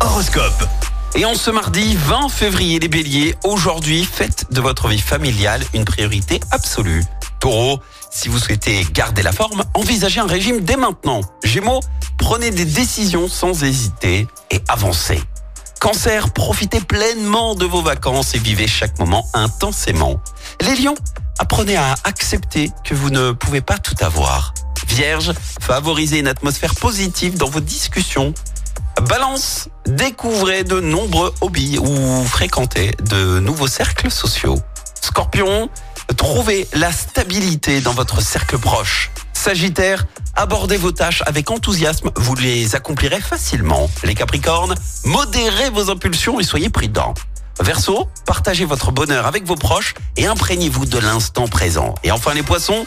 Horoscope. Et en ce mardi 20 février, les béliers, aujourd'hui, faites de votre vie familiale une priorité absolue. Taureau, si vous souhaitez garder la forme, envisagez un régime dès maintenant. Gémeaux, prenez des décisions sans hésiter et avancez. Cancer, profitez pleinement de vos vacances et vivez chaque moment intensément. Les lions, apprenez à accepter que vous ne pouvez pas tout avoir. Vierge, favorisez une atmosphère positive dans vos discussions. Balance, découvrez de nombreux hobbies ou fréquentez de nouveaux cercles sociaux. Scorpion, trouvez la stabilité dans votre cercle proche. Sagittaire, abordez vos tâches avec enthousiasme, vous les accomplirez facilement. Les Capricornes, modérez vos impulsions et soyez prudents. Verseau, partagez votre bonheur avec vos proches et imprégnez-vous de l'instant présent. Et enfin les Poissons,